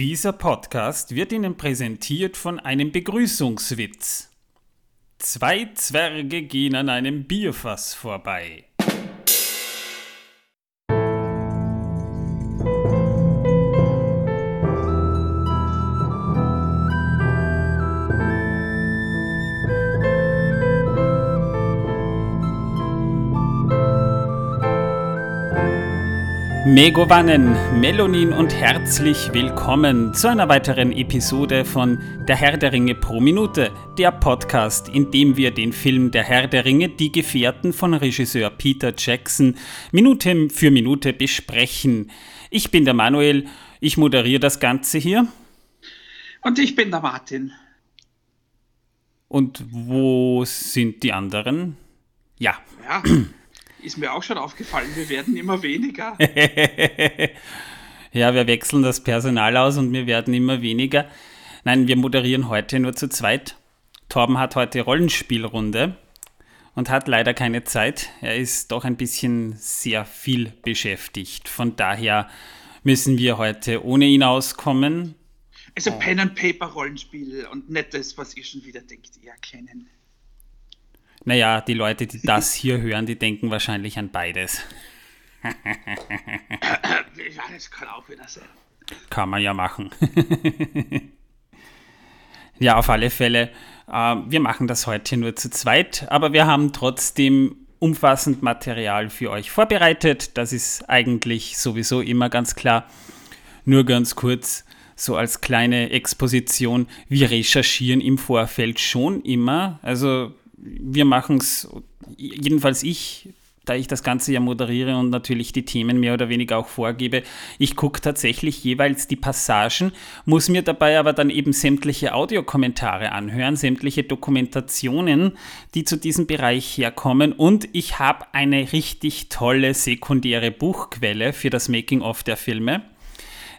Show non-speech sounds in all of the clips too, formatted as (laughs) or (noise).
Dieser Podcast wird Ihnen präsentiert von einem Begrüßungswitz. Zwei Zwerge gehen an einem Bierfass vorbei. Megovanen, Melonin und herzlich willkommen zu einer weiteren Episode von Der Herr der Ringe pro Minute, der Podcast, in dem wir den Film Der Herr der Ringe, die Gefährten von Regisseur Peter Jackson, Minute für Minute besprechen. Ich bin der Manuel, ich moderiere das Ganze hier. Und ich bin der Martin. Und wo sind die anderen? Ja. Ja. Ist mir auch schon aufgefallen, wir werden immer weniger. (laughs) ja, wir wechseln das Personal aus und wir werden immer weniger. Nein, wir moderieren heute nur zu zweit. Torben hat heute Rollenspielrunde und hat leider keine Zeit. Er ist doch ein bisschen sehr viel beschäftigt. Von daher müssen wir heute ohne ihn auskommen. Also Pen and Paper Rollenspiel und nicht das, was ihr schon wieder denkt, ihr kennen. Naja, die Leute, die das hier hören, die denken wahrscheinlich an beides. ja, das kann auch wieder sein. Kann man ja machen. (laughs) ja, auf alle Fälle. Äh, wir machen das heute nur zu zweit, aber wir haben trotzdem umfassend Material für euch vorbereitet. Das ist eigentlich sowieso immer ganz klar. Nur ganz kurz, so als kleine Exposition. Wir recherchieren im Vorfeld schon immer. Also wir machen es, jedenfalls ich, da ich das Ganze ja moderiere und natürlich die Themen mehr oder weniger auch vorgebe, ich gucke tatsächlich jeweils die Passagen, muss mir dabei aber dann eben sämtliche Audiokommentare anhören, sämtliche Dokumentationen, die zu diesem Bereich herkommen. Und ich habe eine richtig tolle sekundäre Buchquelle für das Making-of der Filme,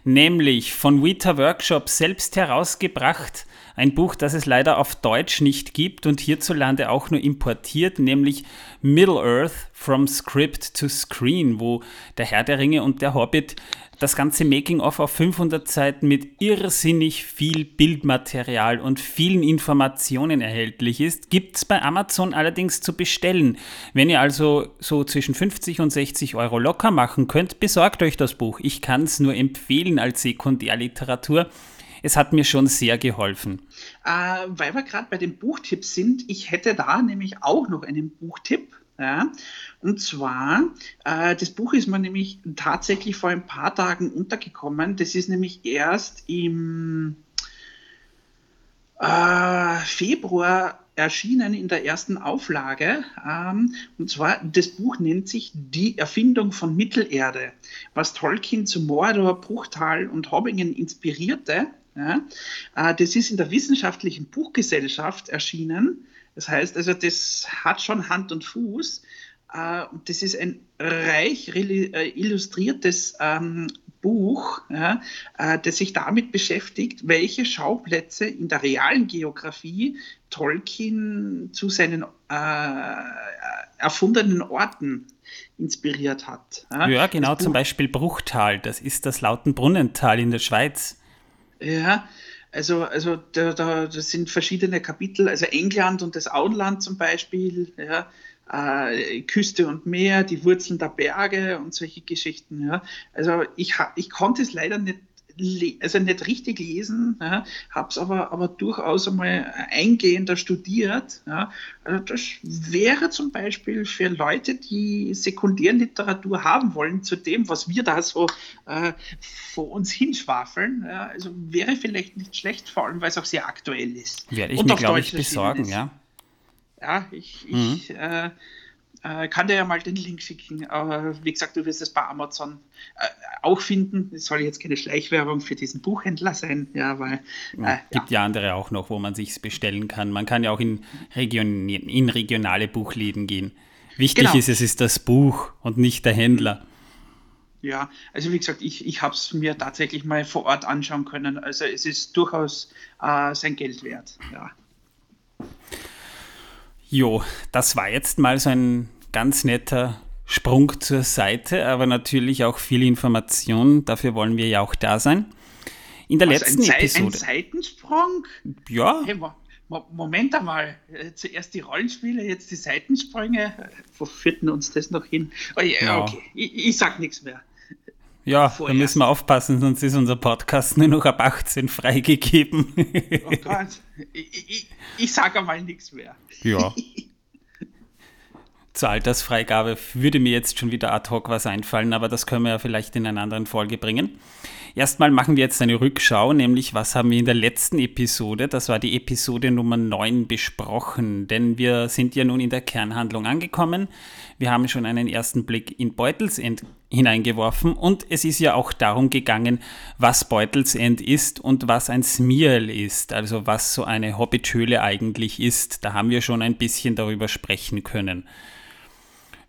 nämlich von Vita Workshop selbst herausgebracht ein Buch, das es leider auf Deutsch nicht gibt und hierzulande auch nur importiert, nämlich Middle-earth From Script to Screen, wo der Herr der Ringe und der Hobbit das ganze Making-of auf 500 Seiten mit irrsinnig viel Bildmaterial und vielen Informationen erhältlich ist, gibt es bei Amazon allerdings zu bestellen. Wenn ihr also so zwischen 50 und 60 Euro locker machen könnt, besorgt euch das Buch. Ich kann es nur empfehlen als Sekundärliteratur es hat mir schon sehr geholfen. Äh, weil wir gerade bei den Buchtipps sind, ich hätte da nämlich auch noch einen Buchtipp. Ja, und zwar, äh, das Buch ist mir nämlich tatsächlich vor ein paar Tagen untergekommen. Das ist nämlich erst im äh, Februar erschienen in der ersten Auflage. Ähm, und zwar, das Buch nennt sich Die Erfindung von Mittelerde, was Tolkien zu Mordor, Bruchtal und Hobbingen inspirierte. Ja? Äh, das ist in der Wissenschaftlichen Buchgesellschaft erschienen. Das heißt also, das hat schon Hand und Fuß. Und das ist ein reich äh, illustriertes ähm, Buch, ja, das sich damit beschäftigt, welche Schauplätze in der realen Geografie Tolkien zu seinen äh, erfundenen Orten inspiriert hat. Ja, ja genau, zum Beispiel Bruchtal, das ist das Lautenbrunnental in der Schweiz. Ja, also, also da, da, das sind verschiedene Kapitel, also England und das Auenland zum Beispiel, ja, äh, Küste und Meer, die Wurzeln der Berge und solche Geschichten. Ja. Also ich, ich konnte es leider nicht also nicht richtig lesen, ja, habe es aber, aber durchaus einmal eingehender studiert. Ja. Also das wäre zum Beispiel für Leute, die Sekundärliteratur haben wollen, zu dem, was wir da so äh, vor uns hinschwafeln, ja, also wäre vielleicht nicht schlecht, vor allem weil es auch sehr aktuell ist. Werde ich Und mir, glaube ich, besorgen, ja. Ja, ich, ich mhm. äh, äh, kann dir ja mal den Link schicken. Aber wie gesagt, du wirst es bei Amazon äh, auch finden. Es soll jetzt keine Schleichwerbung für diesen Buchhändler sein, ja, weil. Äh, gibt ja. ja. andere auch noch, wo man sich bestellen kann. Man kann ja auch in, Region, in regionale Buchläden gehen. Wichtig genau. ist, es ist das Buch und nicht der Händler. Ja, also wie gesagt, ich, ich habe es mir tatsächlich mal vor Ort anschauen können. Also es ist durchaus äh, sein Geld wert. Ja. Jo, das war jetzt mal so ein ganz netter Sprung zur Seite, aber natürlich auch viel Information. Dafür wollen wir ja auch da sein. In der Was, letzten ein Episode. Ein Seitensprung? Ja. Hey, Moment einmal, äh, zuerst die Rollenspiele, jetzt die Seitensprünge. Wo führt denn uns das noch hin? Oh, ja, ja. okay, ich, ich sag nichts mehr. Ja, Vorerst. da müssen wir aufpassen, sonst ist unser Podcast nur noch ab 18 freigegeben. oh Gott, ich, ich, ich sage einmal nichts mehr. Ja. (laughs) Zur Altersfreigabe würde mir jetzt schon wieder ad hoc was einfallen, aber das können wir ja vielleicht in einer anderen Folge bringen. Erstmal machen wir jetzt eine Rückschau, nämlich was haben wir in der letzten Episode, das war die Episode Nummer 9, besprochen. Denn wir sind ja nun in der Kernhandlung angekommen. Wir haben schon einen ersten Blick in Beutelsend hineingeworfen und es ist ja auch darum gegangen, was Beutelsend ist und was ein Smiel ist, also was so eine Hobbithöhle eigentlich ist. Da haben wir schon ein bisschen darüber sprechen können.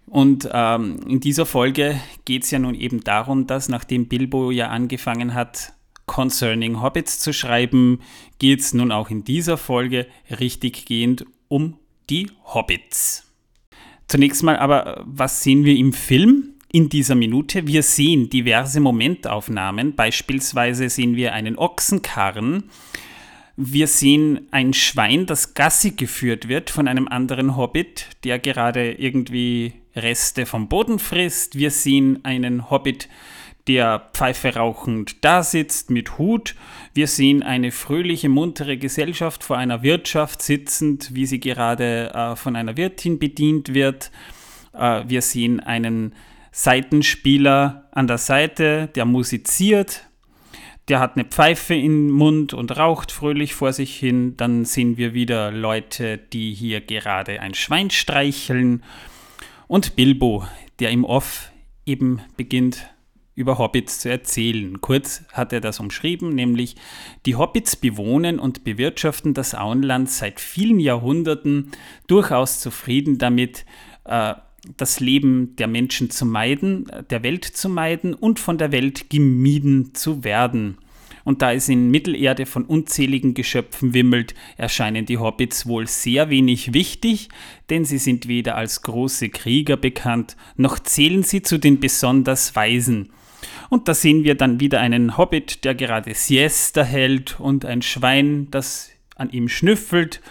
Und ähm, in dieser Folge geht es ja nun eben darum, dass nachdem Bilbo ja angefangen hat, Concerning Hobbits zu schreiben, geht es nun auch in dieser Folge richtig gehend um die Hobbits. Zunächst mal aber, was sehen wir im Film in dieser Minute? Wir sehen diverse Momentaufnahmen. Beispielsweise sehen wir einen Ochsenkarren. Wir sehen ein Schwein, das Gassi geführt wird von einem anderen Hobbit, der gerade irgendwie Reste vom Boden frisst. Wir sehen einen Hobbit, der Pfeife rauchend da sitzt mit Hut. Wir sehen eine fröhliche, muntere Gesellschaft vor einer Wirtschaft sitzend, wie sie gerade äh, von einer Wirtin bedient wird. Äh, wir sehen einen Seitenspieler an der Seite, der musiziert. Der hat eine Pfeife im Mund und raucht fröhlich vor sich hin. Dann sehen wir wieder Leute, die hier gerade ein Schwein streicheln. Und Bilbo, der im Off eben beginnt über Hobbits zu erzählen. Kurz hat er das umschrieben, nämlich die Hobbits bewohnen und bewirtschaften das Auenland seit vielen Jahrhunderten durchaus zufrieden damit, äh, das Leben der Menschen zu meiden, der Welt zu meiden und von der Welt gemieden zu werden. Und da es in Mittelerde von unzähligen Geschöpfen wimmelt, erscheinen die Hobbits wohl sehr wenig wichtig, denn sie sind weder als große Krieger bekannt, noch zählen sie zu den besonders Weisen. Und da sehen wir dann wieder einen Hobbit, der gerade Siesta hält und ein Schwein, das an ihm schnüffelt.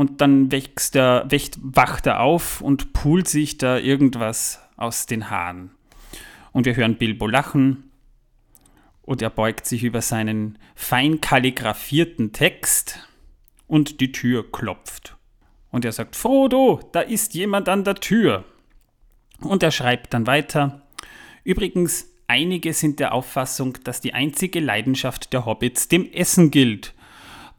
Und dann wächst er, wächt, wacht er auf und pult sich da irgendwas aus den Haaren. Und wir hören Bilbo lachen und er beugt sich über seinen fein kalligraphierten Text und die Tür klopft. Und er sagt, Frodo, da ist jemand an der Tür. Und er schreibt dann weiter, übrigens, einige sind der Auffassung, dass die einzige Leidenschaft der Hobbits dem Essen gilt.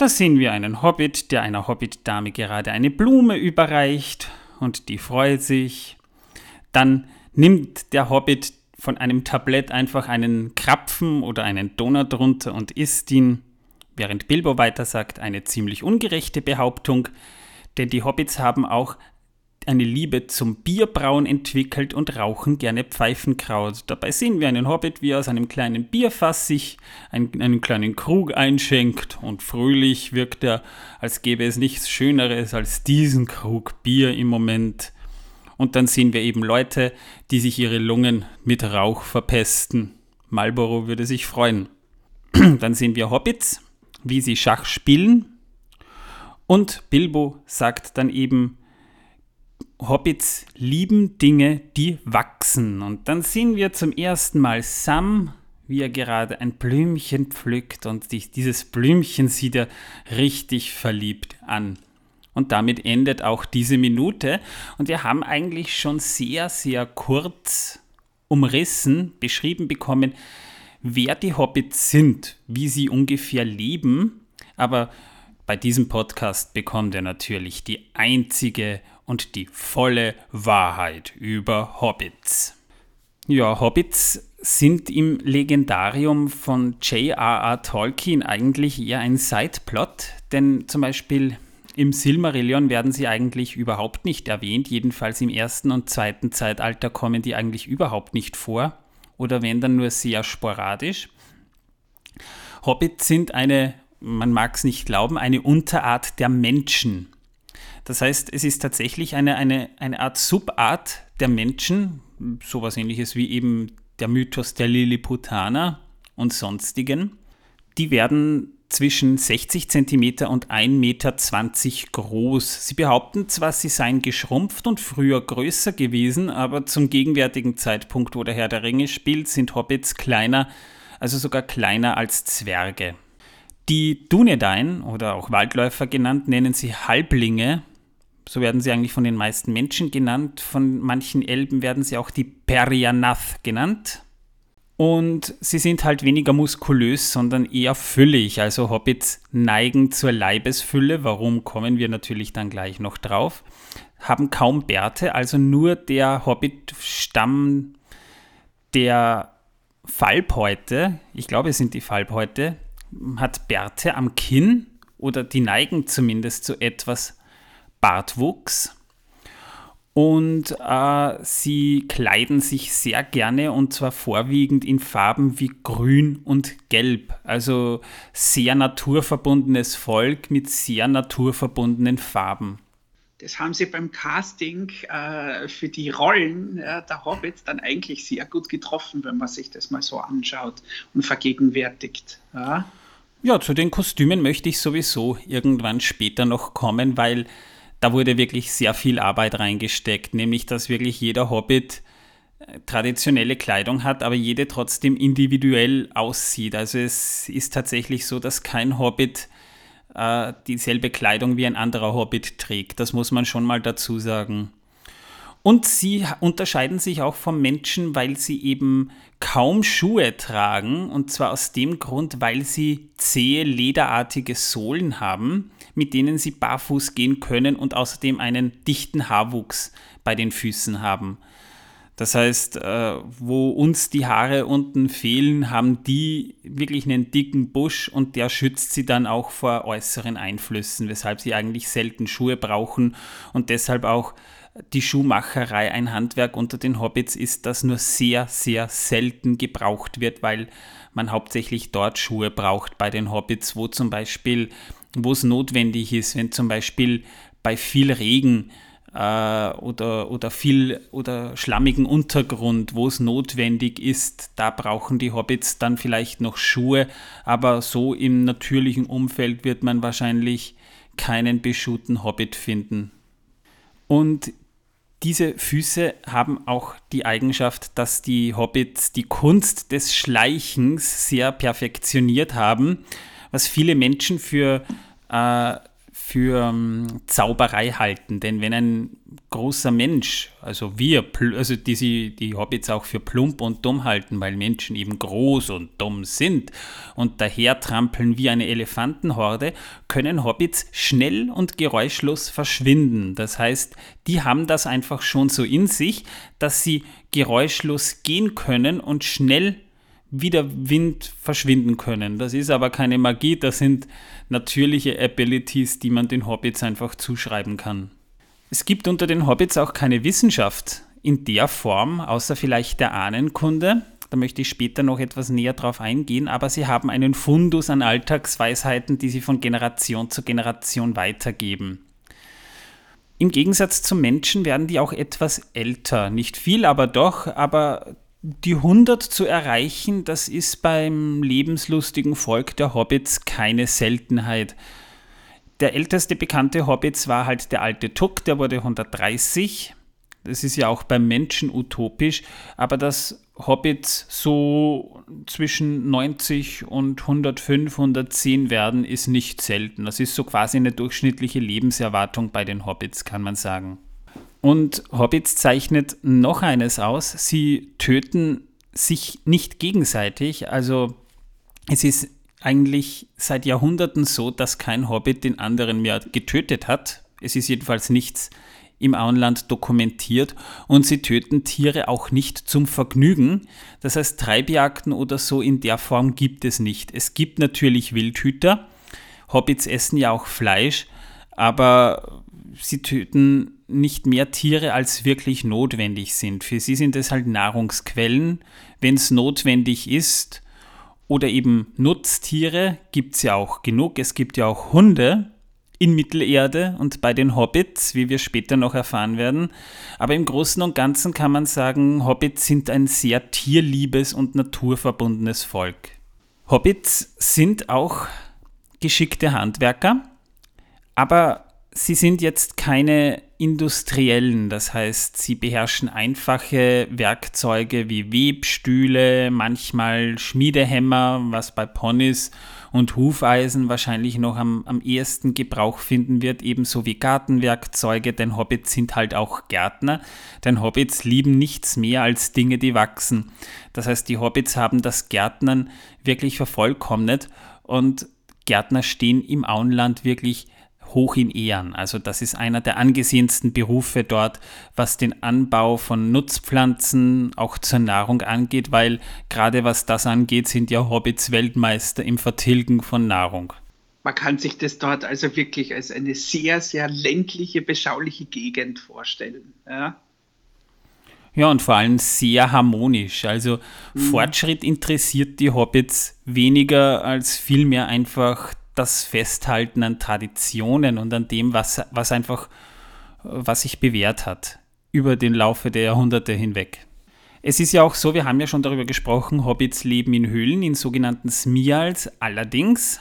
Da sehen wir einen Hobbit, der einer Hobbit-Dame gerade eine Blume überreicht und die freut sich. Dann nimmt der Hobbit von einem Tablett einfach einen Krapfen oder einen Donut runter und isst ihn, während Bilbo weiter sagt, eine ziemlich ungerechte Behauptung, denn die Hobbits haben auch eine Liebe zum Bierbrauen entwickelt und rauchen gerne Pfeifenkraut. Dabei sehen wir einen Hobbit, wie er aus einem kleinen Bierfass sich einen, einen, kleinen Krug einschenkt und fröhlich wirkt er, als gäbe es nichts Schöneres als diesen Krug Bier im Moment. Und dann sehen wir eben Leute, die sich ihre Lungen mit Rauch verpesten. Marlboro würde sich freuen. (clears throat) Dann sehen wir Hobbits, wie sie Schach spielen. Und Bilbo sagt dann eben, Hobbits lieben Dinge, die wachsen. Und dann sehen wir zum ersten Mal Sam, wie er gerade ein Blümchen pflückt und dieses Blümchen sieht er richtig verliebt an. Und damit endet auch diese Minute. Und wir haben eigentlich schon sehr, sehr kurz umrissen, beschrieben bekommen, wer die Hobbits sind, wie sie ungefähr leben. Aber bei diesem Podcast bekommt er natürlich die einzige und die volle Wahrheit über Hobbits. Ja, Hobbits sind im Legendarium von J.R.R. Tolkien eigentlich eher ein Sideplot, denn zum Beispiel im Silmarillion werden sie eigentlich überhaupt nicht erwähnt, jedenfalls im ersten und zweiten Zeitalter kommen die eigentlich überhaupt nicht vor oder wenn dann nur sehr sporadisch. Hobbits sind eine, man mag es nicht glauben, eine Unterart der Menschen. Das heißt, es ist tatsächlich eine, eine, eine Art Subart der Menschen, sowas ähnliches wie eben der Mythos der Lilliputaner und sonstigen. die werden zwischen 60 cm und 1,20 Meter groß. Sie behaupten zwar, sie seien geschrumpft und früher größer gewesen, aber zum gegenwärtigen Zeitpunkt, wo der Herr der Ringe spielt, sind Hobbits kleiner, also sogar kleiner als Zwerge. Die Dunedain oder auch Waldläufer genannt nennen sie Halblinge. So werden sie eigentlich von den meisten Menschen genannt. Von manchen Elben werden sie auch die Perianath genannt. Und sie sind halt weniger muskulös, sondern eher füllig. Also Hobbits neigen zur Leibesfülle. Warum kommen wir natürlich dann gleich noch drauf? Haben kaum Bärte, also nur der Hobbit-Stamm der Falbhäute, ich glaube es sind die Falbhäute, hat Bärte am Kinn oder die neigen zumindest zu etwas Bartwuchs. Und äh, sie kleiden sich sehr gerne und zwar vorwiegend in Farben wie Grün und Gelb. Also sehr naturverbundenes Volk mit sehr naturverbundenen Farben. Das haben sie beim Casting äh, für die Rollen äh, der Hobbits dann eigentlich sehr gut getroffen, wenn man sich das mal so anschaut und vergegenwärtigt. Ja, ja zu den Kostümen möchte ich sowieso irgendwann später noch kommen, weil da wurde wirklich sehr viel Arbeit reingesteckt, nämlich dass wirklich jeder Hobbit äh, traditionelle Kleidung hat, aber jede trotzdem individuell aussieht. Also es ist tatsächlich so, dass kein Hobbit äh, dieselbe Kleidung wie ein anderer Hobbit trägt. Das muss man schon mal dazu sagen. Und sie unterscheiden sich auch vom Menschen, weil sie eben kaum Schuhe tragen. Und zwar aus dem Grund, weil sie zähe, lederartige Sohlen haben, mit denen sie barfuß gehen können und außerdem einen dichten Haarwuchs bei den Füßen haben. Das heißt, äh, wo uns die Haare unten fehlen, haben die wirklich einen dicken Busch und der schützt sie dann auch vor äußeren Einflüssen, weshalb sie eigentlich selten Schuhe brauchen und deshalb auch die Schuhmacherei ein Handwerk unter den Hobbits ist, das nur sehr, sehr selten gebraucht wird, weil man hauptsächlich dort Schuhe braucht bei den Hobbits, wo zum Beispiel, wo es notwendig ist, wenn zum Beispiel bei viel Regen äh, oder, oder viel oder schlammigen Untergrund, wo es notwendig ist, da brauchen die Hobbits dann vielleicht noch Schuhe, aber so im natürlichen Umfeld wird man wahrscheinlich keinen beschuhten Hobbit finden. Und diese Füße haben auch die Eigenschaft, dass die Hobbits die Kunst des Schleichens sehr perfektioniert haben, was viele Menschen für äh, für ähm, Zauberei halten. Denn wenn ein großer Mensch, also wir, also die, die Hobbits auch für plump und dumm halten, weil Menschen eben groß und dumm sind und daher trampeln wie eine Elefantenhorde, können Hobbits schnell und geräuschlos verschwinden. Das heißt, die haben das einfach schon so in sich, dass sie geräuschlos gehen können und schnell wie der Wind verschwinden können. Das ist aber keine Magie, das sind natürliche Abilities, die man den Hobbits einfach zuschreiben kann. Es gibt unter den Hobbits auch keine Wissenschaft in der Form, außer vielleicht der Ahnenkunde. Da möchte ich später noch etwas näher drauf eingehen, aber sie haben einen Fundus an Alltagsweisheiten, die sie von Generation zu Generation weitergeben. Im Gegensatz zum Menschen werden die auch etwas älter. Nicht viel, aber doch, aber die 100 zu erreichen, das ist beim lebenslustigen Volk der Hobbits keine Seltenheit. Der älteste bekannte Hobbits war halt der alte Tuck, der wurde 130. Das ist ja auch beim Menschen utopisch, aber dass Hobbits so zwischen 90 und 105, 110 werden, ist nicht selten. Das ist so quasi eine durchschnittliche Lebenserwartung bei den Hobbits, kann man sagen. Und Hobbits zeichnet noch eines aus, sie töten sich nicht gegenseitig. Also es ist eigentlich seit Jahrhunderten so, dass kein Hobbit den anderen mehr getötet hat. Es ist jedenfalls nichts im Auenland dokumentiert und sie töten Tiere auch nicht zum Vergnügen. Das heißt, Treibjagden oder so in der Form gibt es nicht. Es gibt natürlich Wildhüter. Hobbits essen ja auch Fleisch, aber sie töten nicht mehr Tiere, als wirklich notwendig sind. Für sie sind es halt Nahrungsquellen. Wenn es notwendig ist, oder eben Nutztiere gibt es ja auch genug. Es gibt ja auch Hunde in Mittelerde und bei den Hobbits, wie wir später noch erfahren werden. Aber im Großen und Ganzen kann man sagen, Hobbits sind ein sehr tierliebes und naturverbundenes Volk. Hobbits sind auch geschickte Handwerker, aber sie sind jetzt keine industriellen, das heißt, sie beherrschen einfache Werkzeuge wie Webstühle, manchmal Schmiedehämmer, was bei Ponys und Hufeisen wahrscheinlich noch am, am ehesten Gebrauch finden wird, ebenso wie Gartenwerkzeuge, denn Hobbits sind halt auch Gärtner, denn Hobbits lieben nichts mehr als Dinge, die wachsen. Das heißt, die Hobbits haben das Gärtnern wirklich vervollkommnet und Gärtner stehen im Auenland wirklich hoch in Ehren. Also das ist einer der angesehensten Berufe dort, was den Anbau von Nutzpflanzen auch zur Nahrung angeht, weil gerade was das angeht, sind ja Hobbits Weltmeister im Vertilgen von Nahrung. Man kann sich das dort also wirklich als eine sehr, sehr ländliche, beschauliche Gegend vorstellen. Ja. Ja, und vor allem sehr harmonisch. Also mhm. Fortschritt interessiert die Hobbits weniger als vielmehr einfach das Festhalten an Traditionen und an dem, was, was einfach, was sich bewährt hat über den Laufe der Jahrhunderte hinweg. Es ist ja auch so, wir haben ja schon darüber gesprochen, Hobbits leben in Höhlen, in sogenannten Smials. Allerdings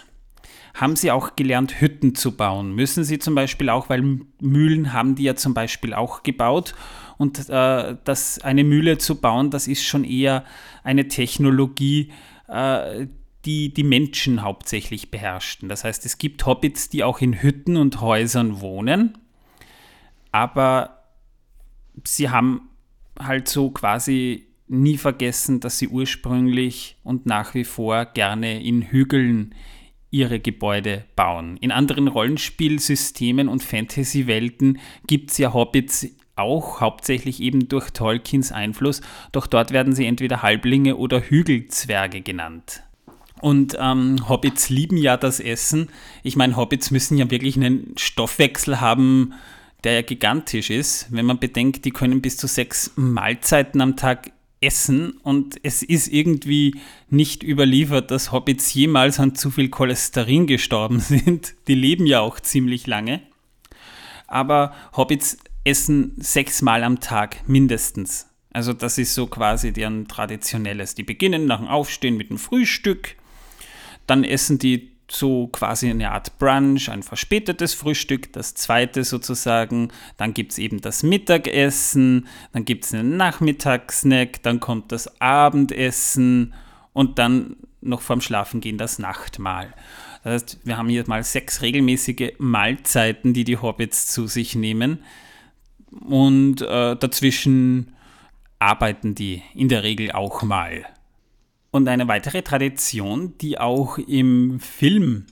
haben sie auch gelernt, Hütten zu bauen. Müssen sie zum Beispiel auch, weil Mühlen haben die ja zum Beispiel auch gebaut. Und äh, das, eine Mühle zu bauen, das ist schon eher eine Technologie, äh, die die Menschen hauptsächlich beherrschten. Das heißt, es gibt Hobbits, die auch in Hütten und Häusern wohnen, aber sie haben halt so quasi nie vergessen, dass sie ursprünglich und nach wie vor gerne in Hügeln ihre Gebäude bauen. In anderen Rollenspielsystemen und Fantasy-Welten gibt es ja Hobbits auch, hauptsächlich eben durch Tolkiens Einfluss, doch dort werden sie entweder Halblinge oder Hügelzwerge genannt. Und ähm, Hobbits lieben ja das Essen. Ich meine, Hobbits müssen ja wirklich einen Stoffwechsel haben, der ja gigantisch ist. Wenn man bedenkt, die können bis zu sechs Mahlzeiten am Tag essen und es ist irgendwie nicht überliefert, dass Hobbits jemals an zu viel Cholesterin gestorben (laughs) sind. Die leben ja auch ziemlich lange. Aber Hobbits essen sechsmal am Tag mindestens. Also das ist so quasi deren traditionelles. Die beginnen nach dem Aufstehen mit dem Frühstück, dann essen die so quasi eine Art Brunch, ein verspätetes Frühstück, das zweite sozusagen, dann gibt es eben das Mittagessen, dann gibt es einen Nachmittagssnack, dann kommt das Abendessen und dann noch vorm Schlafengehen das Nachtmahl. Das heißt, wir haben hier mal sechs regelmäßige Mahlzeiten, die die Hobbits zu sich nehmen und äh, dazwischen arbeiten die in der Regel auch mal. Und eine weitere Tradition, die auch im Film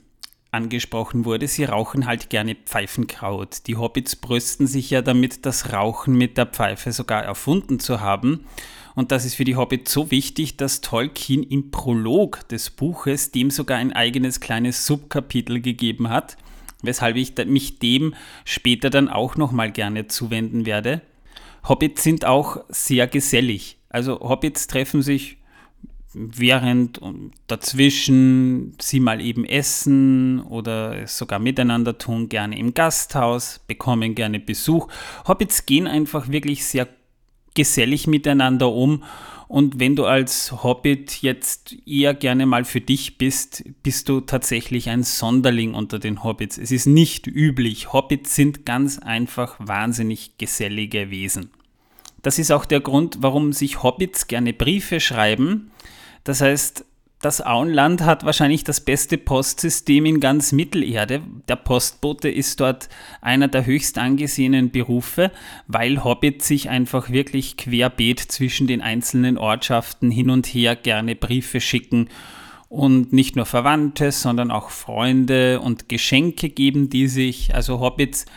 angesprochen wurde, sie rauchen halt gerne Pfeifenkraut. Die Hobbits brüsten sich ja damit, das Rauchen mit der Pfeife sogar erfunden zu haben. Und das ist für die Hobbits so wichtig, dass Tolkien im Prolog des Buches dem sogar ein eigenes kleines Subkapitel gegeben hat, weshalb ich mich dem später dann auch nochmal gerne zuwenden werde. Hobbits sind auch sehr gesellig. Also Hobbits treffen sich während und dazwischen sie mal eben essen oder sogar miteinander tun, gerne im Gasthaus, bekommen gerne Besuch. Hobbits gehen einfach wirklich sehr gesellig miteinander um und wenn du als Hobbit jetzt eher gerne mal für dich bist, bist du tatsächlich ein Sonderling unter den Hobbits. Es ist nicht üblich. Hobbits sind ganz einfach wahnsinnig gesellige Wesen. Das ist auch der Grund, warum sich Hobbits gerne Briefe schreiben, das heißt, das Auenland hat wahrscheinlich das beste Postsystem in ganz Mittelerde. Der Postbote ist dort einer der höchst angesehenen Berufe, weil Hobbits sich einfach wirklich querbeet zwischen den einzelnen Ortschaften hin und her gerne Briefe schicken und nicht nur Verwandte, sondern auch Freunde und Geschenke geben die sich. Also Hobbits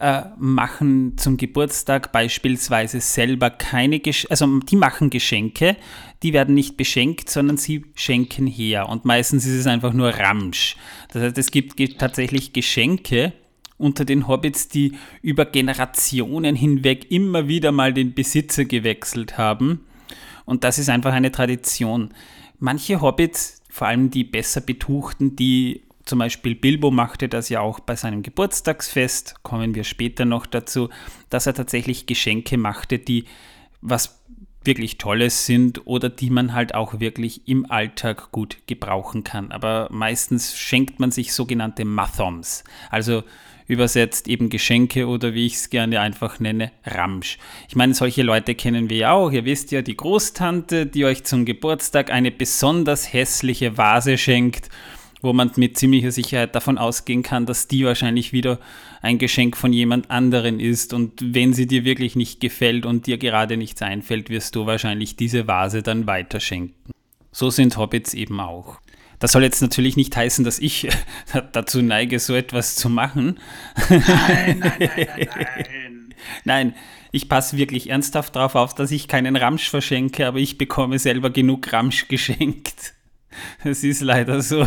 äh, machen zum Geburtstag beispielsweise selber keine Geschenke, also die machen Geschenke, die werden nicht beschenkt, sondern sie schenken her. Und meistens ist es einfach nur Ramsch. Das heißt, es gibt tatsächlich Geschenke unter den Hobbits, die über Generationen hinweg immer wieder mal den Besitzer gewechselt haben. Und das ist einfach eine Tradition. Manche Hobbits, vor allem die besser betuchten, die zum Beispiel Bilbo machte das ja auch bei seinem Geburtstagsfest, kommen wir später noch dazu, dass er tatsächlich Geschenke machte, die was wirklich Tolles sind oder die man halt auch wirklich im Alltag gut gebrauchen kann. Aber meistens schenkt man sich sogenannte Mathoms, also übersetzt eben Geschenke oder wie ich es gerne einfach nenne, Ramsch. Ich meine, solche Leute kennen wir ja auch. Ihr wisst ja, die Großtante, die euch zum Geburtstag eine besonders hässliche Vase schenkt wo man mit ziemlicher Sicherheit davon ausgehen kann, dass die wahrscheinlich wieder ein Geschenk von jemand anderen ist. Und wenn sie dir wirklich nicht gefällt und dir gerade nichts einfällt, wirst du wahrscheinlich diese Vase dann weiterschenken. So sind Hobbits eben auch. Das soll jetzt natürlich nicht heißen, dass ich (laughs) dazu neige, so etwas zu machen. Nein, nein, nein, nein, nein. (laughs) nein, ich passe wirklich ernsthaft darauf auf, dass ich keinen Ramsch verschenke, aber ich bekomme selber genug Ramsch geschenkt. Es ist leider so.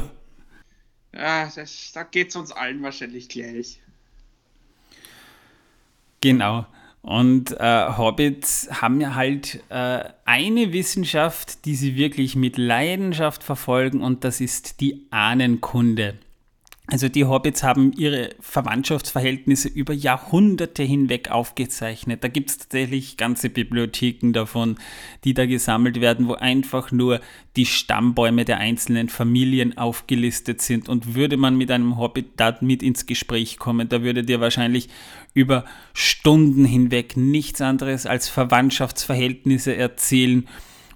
Ja, das, da geht es uns allen wahrscheinlich gleich. Genau. Und äh, Hobbits haben ja halt äh, eine Wissenschaft, die sie wirklich mit Leidenschaft verfolgen, und das ist die Ahnenkunde. Also die Hobbits haben ihre Verwandtschaftsverhältnisse über Jahrhunderte hinweg aufgezeichnet. Da gibt es tatsächlich ganze Bibliotheken davon, die da gesammelt werden, wo einfach nur die Stammbäume der einzelnen Familien aufgelistet sind. Und würde man mit einem Hobbit da mit ins Gespräch kommen, da würde dir wahrscheinlich über Stunden hinweg nichts anderes als Verwandtschaftsverhältnisse erzählen.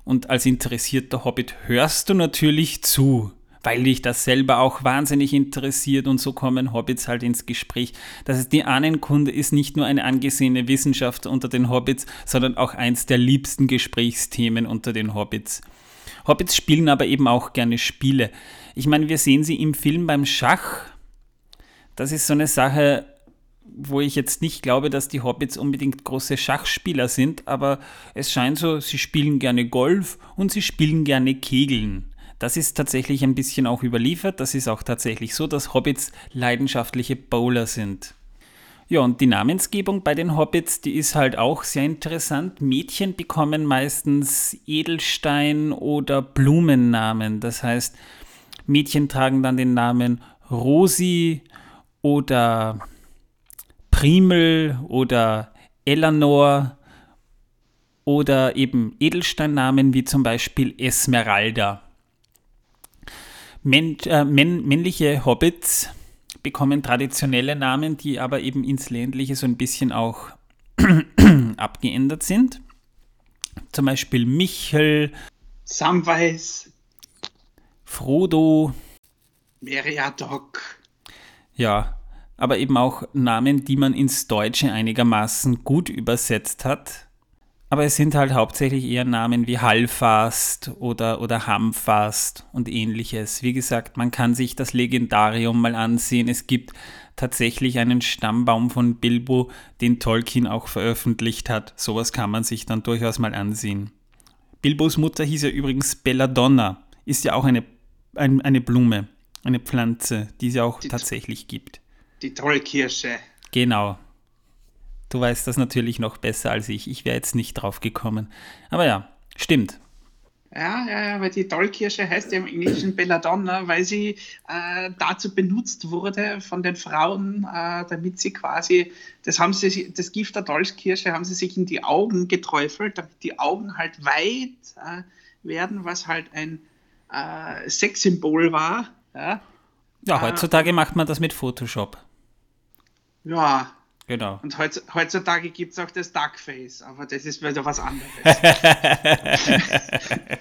Und als interessierter Hobbit hörst du natürlich zu weil dich das selber auch wahnsinnig interessiert und so kommen Hobbits halt ins Gespräch. Das heißt, die Ahnenkunde ist nicht nur eine angesehene Wissenschaft unter den Hobbits, sondern auch eins der liebsten Gesprächsthemen unter den Hobbits. Hobbits spielen aber eben auch gerne Spiele. Ich meine, wir sehen sie im Film beim Schach. Das ist so eine Sache, wo ich jetzt nicht glaube, dass die Hobbits unbedingt große Schachspieler sind, aber es scheint so, sie spielen gerne Golf und sie spielen gerne Kegeln. Das ist tatsächlich ein bisschen auch überliefert. Das ist auch tatsächlich so, dass Hobbits leidenschaftliche Bowler sind. Ja, und die Namensgebung bei den Hobbits, die ist halt auch sehr interessant. Mädchen bekommen meistens Edelstein- oder Blumennamen. Das heißt, Mädchen tragen dann den Namen Rosi oder Primel oder Eleanor oder eben Edelsteinnamen wie zum Beispiel Esmeralda. Män äh, männ männliche Hobbits bekommen traditionelle Namen, die aber eben ins Ländliche so ein bisschen auch (clears throat) abgeändert sind. Zum Beispiel Michel, Samwise, Frodo, Meriadoc. Ja, aber eben auch Namen, die man ins Deutsche einigermaßen gut übersetzt hat. Aber es sind halt hauptsächlich eher Namen wie Hallfast oder, oder Hamfast und ähnliches. Wie gesagt, man kann sich das Legendarium mal ansehen. Es gibt tatsächlich einen Stammbaum von Bilbo, den Tolkien auch veröffentlicht hat. Sowas kann man sich dann durchaus mal ansehen. Bilbos Mutter hieß ja übrigens Belladonna. Ist ja auch eine, ein, eine Blume, eine Pflanze, die es ja auch die, tatsächlich gibt. Die Trollkirsche. Genau, Du weißt das natürlich noch besser als ich. Ich wäre jetzt nicht drauf gekommen. Aber ja, stimmt. Ja, ja, ja, weil die Dollkirsche heißt ja im Englischen Belladonna, weil sie äh, dazu benutzt wurde von den Frauen, äh, damit sie quasi, das haben sie, das Gift der Dolchkirsche haben sie sich in die Augen geträufelt, damit die Augen halt weit äh, werden, was halt ein äh, Sexsymbol war. Ja, ja heutzutage macht man das mit Photoshop. Ja, Genau. Und heutzutage gibt es auch das Duckface, aber das ist wieder was anderes. (laughs)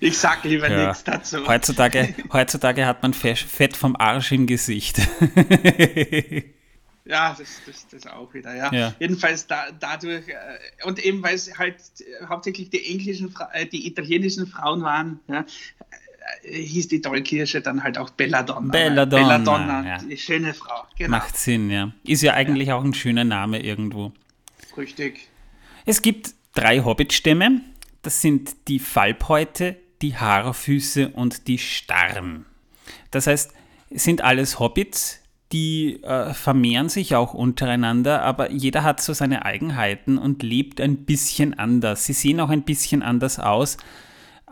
ich sag lieber ja. nichts dazu. Heutzutage, heutzutage hat man Fett vom Arsch im Gesicht. (laughs) ja, das, das, das auch wieder, ja. ja. Jedenfalls da, dadurch, äh, und eben weil es halt hauptsächlich die englischen, äh, die italienischen Frauen waren, ja, hieß die Dollkirsche dann halt auch Belladonna. Belladonna, Belladonna ja. die schöne Frau. Genau. Macht Sinn, ja. Ist ja eigentlich ja. auch ein schöner Name irgendwo. Richtig. Es gibt drei Hobbitstämme. Das sind die Falbhäute, die Haarfüße und die Starren. Das heißt, es sind alles Hobbits, die äh, vermehren sich auch untereinander, aber jeder hat so seine Eigenheiten und lebt ein bisschen anders. Sie sehen auch ein bisschen anders aus.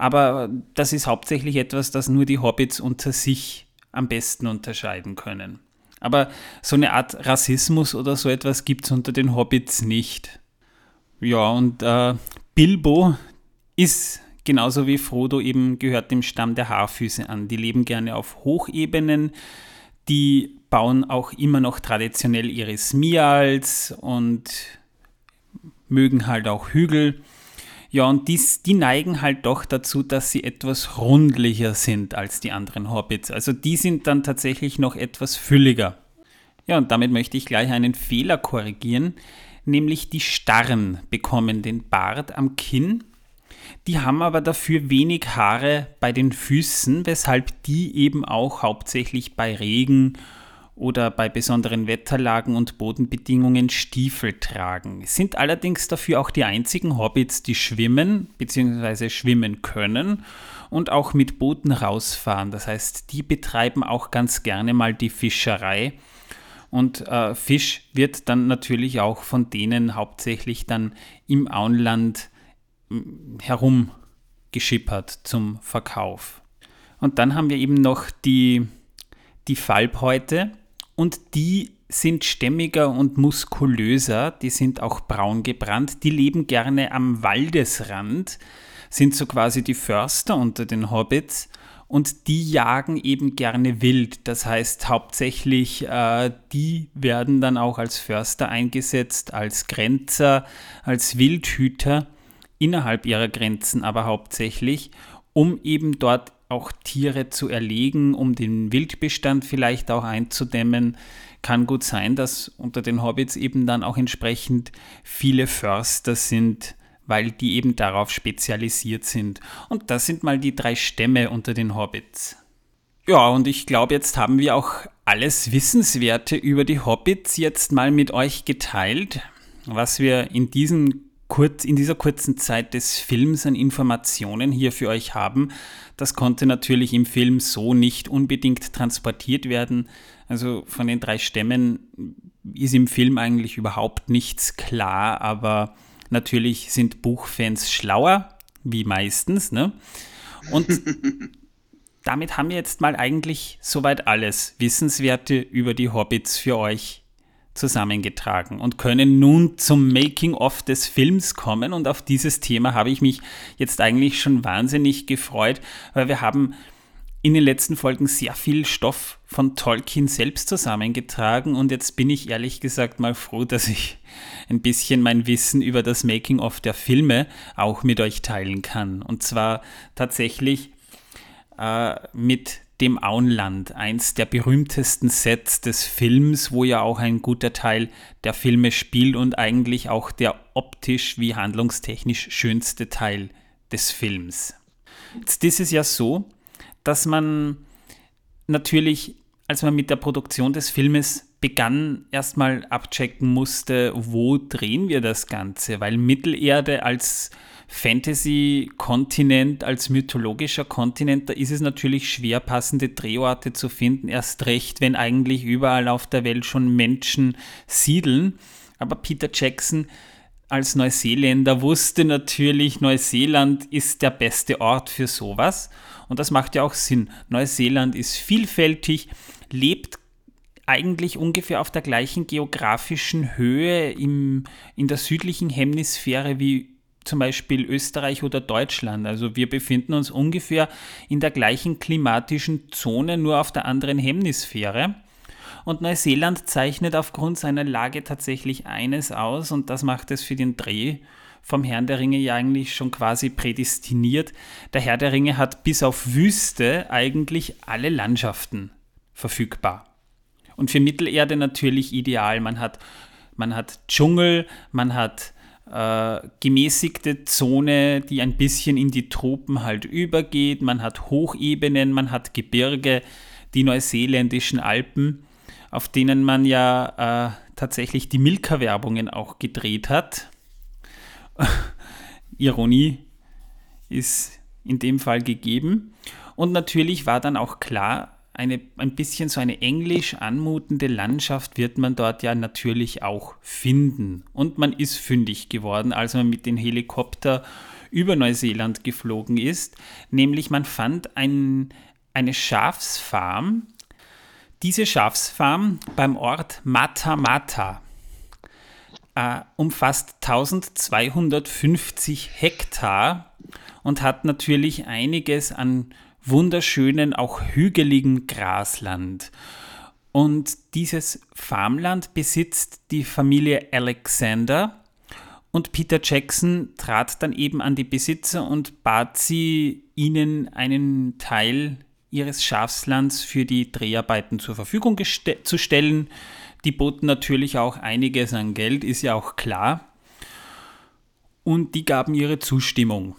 Aber das ist hauptsächlich etwas, das nur die Hobbits unter sich am besten unterscheiden können. Aber so eine Art Rassismus oder so etwas gibt es unter den Hobbits nicht. Ja, und äh, Bilbo ist genauso wie Frodo eben gehört dem Stamm der Haarfüße an. Die leben gerne auf Hochebenen, die bauen auch immer noch traditionell ihre Smials und mögen halt auch Hügel. Ja, und dies, die neigen halt doch dazu, dass sie etwas rundlicher sind als die anderen Hobbits. Also die sind dann tatsächlich noch etwas fülliger. Ja, und damit möchte ich gleich einen Fehler korrigieren, nämlich die Starren bekommen den Bart am Kinn. Die haben aber dafür wenig Haare bei den Füßen, weshalb die eben auch hauptsächlich bei Regen oder bei besonderen Wetterlagen und Bodenbedingungen Stiefel tragen. Sind allerdings dafür auch die einzigen Hobbits, die schwimmen bzw. schwimmen können und auch mit Booten rausfahren. Das heißt, die betreiben auch ganz gerne mal die Fischerei. Und äh, Fisch wird dann natürlich auch von denen hauptsächlich dann im Auenland herumgeschippert zum Verkauf. Und dann haben wir eben noch die, die Falbhäute und die sind stämmiger und muskulöser, die sind auch braun gebrannt, die leben gerne am Waldesrand, sind so quasi die Förster unter den Hobbits und die jagen eben gerne wild. Das heißt hauptsächlich, äh, die werden dann auch als Förster eingesetzt, als Grenzer, als Wildhüter innerhalb ihrer Grenzen aber hauptsächlich, um eben dort auch Tiere zu erlegen, um den Wildbestand vielleicht auch einzudämmen. Kann gut sein, dass unter den Hobbits eben dann auch entsprechend viele Förster sind, weil die eben darauf spezialisiert sind. Und das sind mal die drei Stämme unter den Hobbits. Ja, und ich glaube, jetzt haben wir auch alles Wissenswerte über die Hobbits jetzt mal mit euch geteilt, was wir in diesen kurz, in dieser kurzen Zeit des Films an Informationen hier für euch haben. Das konnte natürlich im Film so nicht unbedingt transportiert werden. Also von den drei Stämmen ist im Film eigentlich überhaupt nichts klar, aber natürlich sind Buchfans schlauer, wie meistens. Ne? Und (laughs) damit haben wir jetzt mal eigentlich soweit alles Wissenswerte über die Hobbits für euch zusammengetragen und können nun zum Making-of des Films kommen. Und auf dieses Thema habe ich mich jetzt eigentlich schon wahnsinnig gefreut, weil wir haben in den letzten Folgen sehr viel Stoff von Tolkien selbst zusammengetragen und jetzt bin ich ehrlich gesagt mal froh, dass ich ein bisschen mein Wissen über das Making-of der Filme auch mit euch teilen kann. Und zwar tatsächlich äh, mit dem Auenland, eins der berühmtesten Sets des Films, wo ja auch ein guter Teil der Filme spielt und eigentlich auch der optisch wie handlungstechnisch schönste Teil des Films. Jetzt ist es ja so, dass man natürlich, als man mit der Produktion des Filmes begann, erstmal abchecken musste, wo drehen wir das Ganze, weil Mittelerde als Fantasy-Kontinent, als mythologischer Kontinent, da ist es natürlich schwer, passende Drehorte zu finden, erst recht, wenn eigentlich überall auf der Welt schon Menschen siedeln. Aber Peter Jackson als Neuseeländer wusste natürlich, Neuseeland ist der beste Ort für sowas. Und das macht ja auch Sinn. Neuseeland ist vielfältig, lebt eigentlich ungefähr auf der gleichen geografischen Höhe im, in der südlichen Hemisphäre wie zum Beispiel Österreich oder Deutschland. Also wir befinden uns ungefähr in der gleichen klimatischen Zone, nur auf der anderen Hemisphäre. Und Neuseeland zeichnet aufgrund seiner Lage tatsächlich eines aus und das macht es für den Dreh vom Herrn der Ringe ja eigentlich schon quasi prädestiniert. Der Herr der Ringe hat bis auf Wüste eigentlich alle Landschaften verfügbar. Und für Mittelerde natürlich ideal. Man hat, man hat Dschungel, man hat äh, gemäßigte Zone, die ein bisschen in die Tropen halt übergeht. Man hat Hochebenen, man hat Gebirge, die neuseeländischen Alpen, auf denen man ja äh, tatsächlich die Milka-Werbungen auch gedreht hat. (laughs) Ironie ist in dem Fall gegeben. Und natürlich war dann auch klar, eine, ein bisschen so eine englisch anmutende Landschaft wird man dort ja natürlich auch finden. Und man ist fündig geworden, als man mit dem Helikopter über Neuseeland geflogen ist. Nämlich man fand ein, eine Schafsfarm. Diese Schafsfarm beim Ort Mata Mata. äh, umfasst 1250 Hektar und hat natürlich einiges an wunderschönen, auch hügeligen Grasland. Und dieses Farmland besitzt die Familie Alexander und Peter Jackson trat dann eben an die Besitzer und bat sie, ihnen einen Teil ihres Schafslands für die Dreharbeiten zur Verfügung zu stellen. Die boten natürlich auch einiges an Geld, ist ja auch klar. Und die gaben ihre Zustimmung.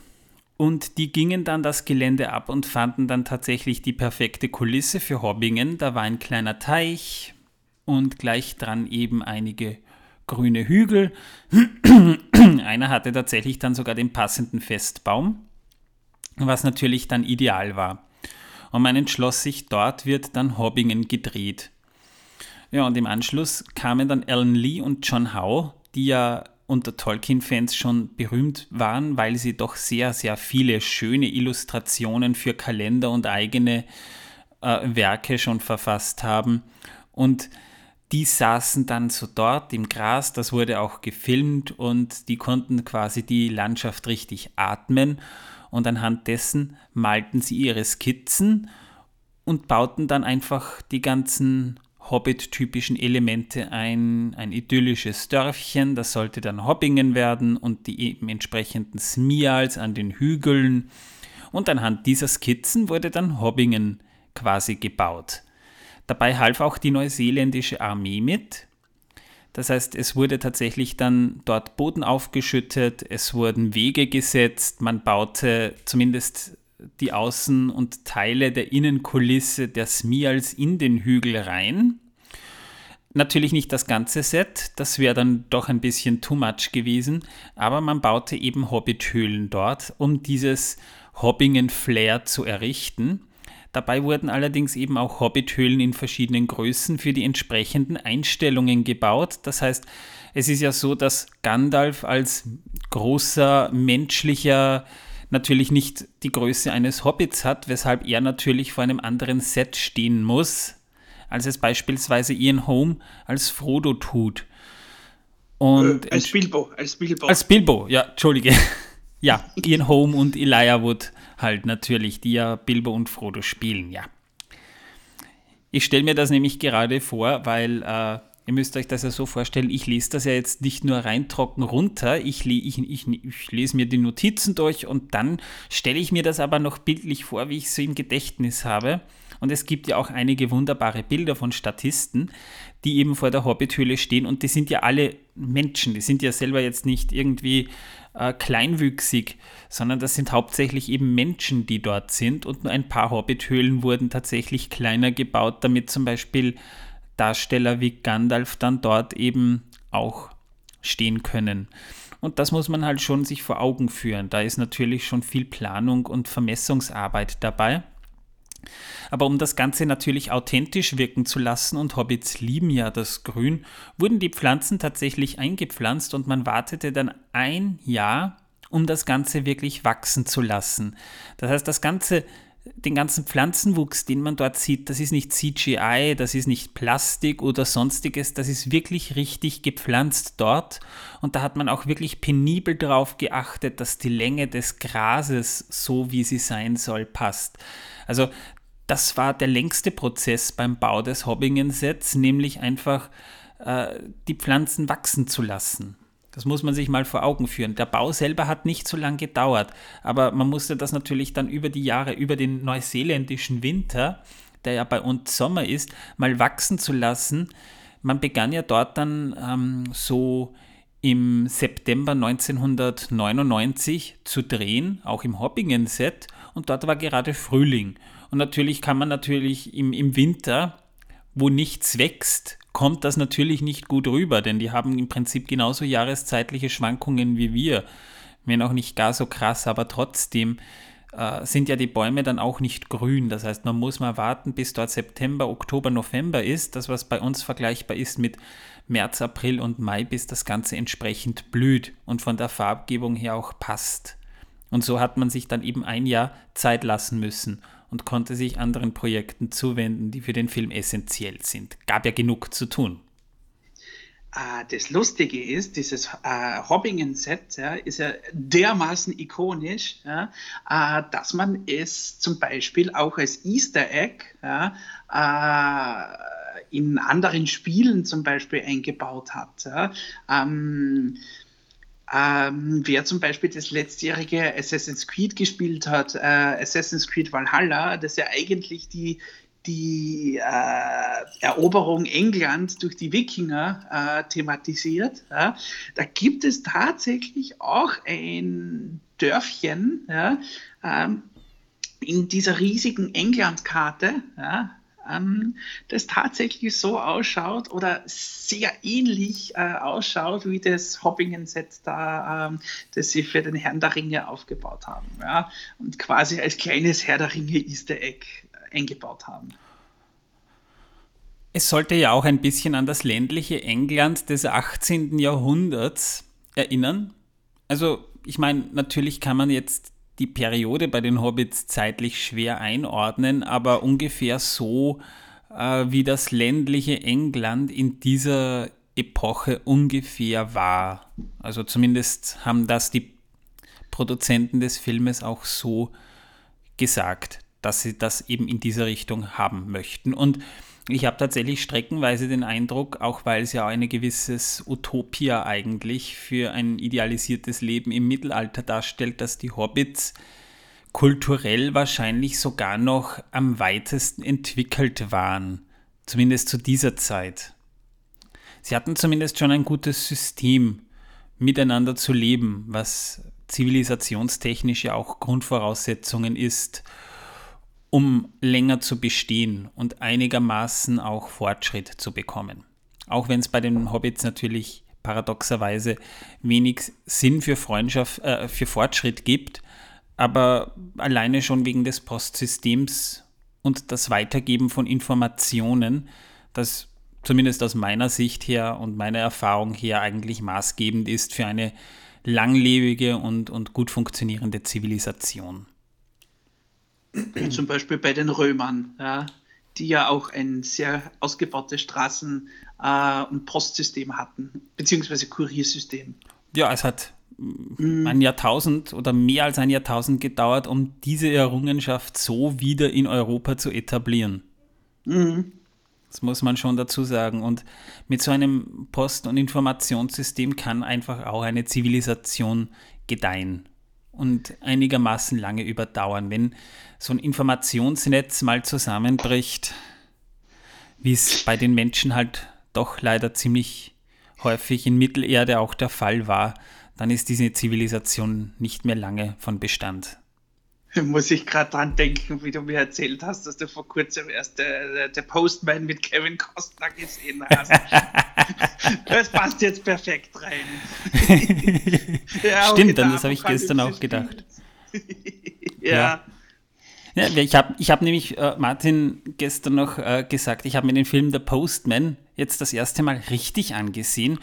Und die gingen dann das Gelände ab und fanden dann tatsächlich die perfekte Kulisse für Hobbingen. Da war ein kleiner Teich und gleich dran eben einige grüne Hügel. (clears throat) Einer hatte tatsächlich dann sogar den passenden Festbaum, was natürlich dann ideal war. Und man entschloss sich, dort wird dann Hobbingen gedreht. Ja, und im Anschluss kamen dann Alan Lee und John Howe, die ja unter Tolkien-Fans schon berühmt waren, weil sie doch sehr, sehr viele schöne Illustrationen für Kalender und eigene äh, Werke schon verfasst haben. Und die saßen dann so dort im Gras, das wurde auch gefilmt und die konnten quasi die Landschaft richtig atmen. Und anhand dessen malten sie ihre Skizzen und bauten dann einfach die ganzen Hobbit-typischen Elemente ein, ein idyllisches Dörfchen, das sollte dann Hobbingen werden und die eben entsprechenden Smials an den Hügeln. Und anhand dieser Skizzen wurde dann Hobbingen quasi gebaut. Dabei half auch die neuseeländische Armee mit. Das heißt, es wurde tatsächlich dann dort Boden aufgeschüttet, es wurden Wege gesetzt, man baute zumindest die Außen- und Teile der Innenkulisse der Smials in den Hügel rein. Natürlich nicht das ganze Set, das wäre dann doch ein bisschen too much gewesen, aber man baute eben Hobbithöhlen dort, um dieses Hobbingen-Flair zu errichten. Dabei wurden allerdings eben auch Hobbithöhlen in verschiedenen Größen für die entsprechenden Einstellungen gebaut. Das heißt, es ist ja so, dass Gandalf als großer menschlicher natürlich nicht die Größe eines Hobbits hat, weshalb er natürlich vor einem anderen Set stehen muss, als es beispielsweise Ian Holm als Frodo tut. Und äh, als Bilbo, als Bilbo. Als Bilbo, ja, entschuldige. (laughs) ja, Ian Holm und Elijah Wood halt natürlich, die ja Bilbo und Frodo spielen, ja. Ich stelle mir das nämlich gerade vor, weil äh, Ihr müsst euch das ja so vorstellen, ich lese das ja jetzt nicht nur rein trocken runter, ich, ich, ich, ich lese mir die Notizen durch und dann stelle ich mir das aber noch bildlich vor, wie ich es so im Gedächtnis habe. Und es gibt ja auch einige wunderbare Bilder von Statisten, die eben vor der Hobbithöhle stehen und die sind ja alle Menschen, die sind ja selber jetzt nicht irgendwie äh, kleinwüchsig, sondern das sind hauptsächlich eben Menschen, die dort sind und nur ein paar Hobbithöhlen wurden tatsächlich kleiner gebaut, damit zum Beispiel Darsteller wie Gandalf dann dort eben auch stehen können. Und das muss man halt schon sich vor Augen führen. Da ist natürlich schon viel Planung und Vermessungsarbeit dabei. Aber um das Ganze natürlich authentisch wirken zu lassen, und Hobbits lieben ja das Grün, wurden die Pflanzen tatsächlich eingepflanzt und man wartete dann ein Jahr, um das Ganze wirklich wachsen zu lassen. Das heißt, das Ganze den ganzen Pflanzenwuchs, den man dort sieht, das ist nicht CGI, das ist nicht Plastik oder sonstiges, das ist wirklich richtig gepflanzt dort. Und da hat man auch wirklich penibel darauf geachtet, dass die Länge des Grases, so wie sie sein soll, passt. Also das war der längste Prozess beim Bau des Hobbingen-Sets, nämlich einfach äh, die Pflanzen wachsen zu lassen. Das muss man sich mal vor Augen führen. Der Bau selber hat nicht so lange gedauert, aber man musste das natürlich dann über die Jahre, über den neuseeländischen Winter, der ja bei uns Sommer ist, mal wachsen zu lassen. Man begann ja dort dann ähm, so im September 1999 zu drehen, auch im Hoppingen-Set, und dort war gerade Frühling. Und natürlich kann man natürlich im, im Winter, wo nichts wächst, kommt das natürlich nicht gut rüber, denn die haben im Prinzip genauso jahreszeitliche Schwankungen wie wir. Wenn auch nicht gar so krass, aber trotzdem äh, sind ja die Bäume dann auch nicht grün. Das heißt, man muss mal warten, bis dort September, Oktober, November ist. Das, was bei uns vergleichbar ist mit März, April und Mai, bis das Ganze entsprechend blüht und von der Farbgebung her auch passt. Und so hat man sich dann eben ein Jahr Zeit lassen müssen und konnte sich anderen Projekten zuwenden, die für den Film essentiell sind. Gab ja genug zu tun. äh, das Lustige ist, dieses äh, Hobbingen-Set ja, ist ja dermaßen ikonisch, ja, äh, dass man es zum Beispiel auch als Easter Egg ja, äh, in anderen Spielen zum Beispiel eingebaut hat. Ähm, ähm, wer zum Beispiel das letztjährige Assassin's Creed gespielt hat, äh, Assassin's Creed Valhalla, das ja eigentlich die die äh, Eroberung Englands durch die Wikinger äh, thematisiert. Ja. Da gibt es tatsächlich auch ein Dörfchen ja, ähm, in dieser riesigen Englandkarte, ja, ähm, das tatsächlich so ausschaut oder sehr ähnlich äh, ausschaut wie das Hobbingen-Set da, ähm, das sie für den Herrn der Ringe aufgebaut haben. Ja? Und quasi als kleines Herr der Ringe Easter Egg eingebaut haben. Es sollte ja auch ein bisschen an das ländliche England des 18. Jahrhunderts erinnern. Also ich meine, natürlich kann man jetzt die Periode bei den Hobbits zeitlich schwer einordnen, aber ungefähr so äh, wie das ländliche England in dieser Epoche ungefähr war. Also zumindest haben das die Produzenten des Filmes auch so gesagt dass sie das eben in dieser Richtung haben möchten. Und ich habe tatsächlich streckenweise den Eindruck, auch weil es ja eine gewisses Utopia eigentlich für ein idealisiertes Leben im Mittelalter darstellt, dass die Hobbits kulturell wahrscheinlich sogar noch am weitesten entwickelt waren, zumindest zu dieser Zeit. Sie hatten zumindest schon ein gutes System, miteinander zu leben, was zivilisationstechnisch ja auch Grundvoraussetzungen ist um länger zu bestehen und einigermaßen auch Fortschritt zu bekommen. Auch wenn es bei den Hobbits natürlich paradoxerweise wenig Sinn für Freundschaft, äh, für Fortschritt gibt, aber alleine schon wegen des Postsystems und das Weitergeben von Informationen, das zumindest aus meiner Sicht her und meiner Erfahrung her eigentlich maßgebend ist für eine langlebige und, und gut funktionierende Zivilisation. Zum Beispiel bei den Römern, ja, die ja auch ein sehr ausgebautes Straßen- äh, und Postsystem hatten, beziehungsweise Kuriersystem. Ja, es hat mhm. ein Jahrtausend oder mehr als ein Jahrtausend gedauert, um diese Errungenschaft so wieder in Europa zu etablieren. Mhm. Das muss man schon dazu sagen. Und mit so einem Post- und Informationssystem kann einfach auch eine Zivilisation gedeihen und einigermaßen lange überdauern. Wenn so ein Informationsnetz mal zusammenbricht, wie es bei den Menschen halt doch leider ziemlich häufig in Mittelerde auch der Fall war, dann ist diese Zivilisation nicht mehr lange von Bestand. (laughs) Muss ich gerade dran denken, wie du mir erzählt hast, dass du vor kurzem erst der, der Postman mit Kevin Costner gesehen hast. (laughs) das passt jetzt perfekt rein. (laughs) ja, Stimmt, dann das habe ich gestern auch gedacht. ja. ja. Ja, ich habe ich hab nämlich äh, Martin gestern noch äh, gesagt, ich habe mir den Film The Postman jetzt das erste Mal richtig angesehen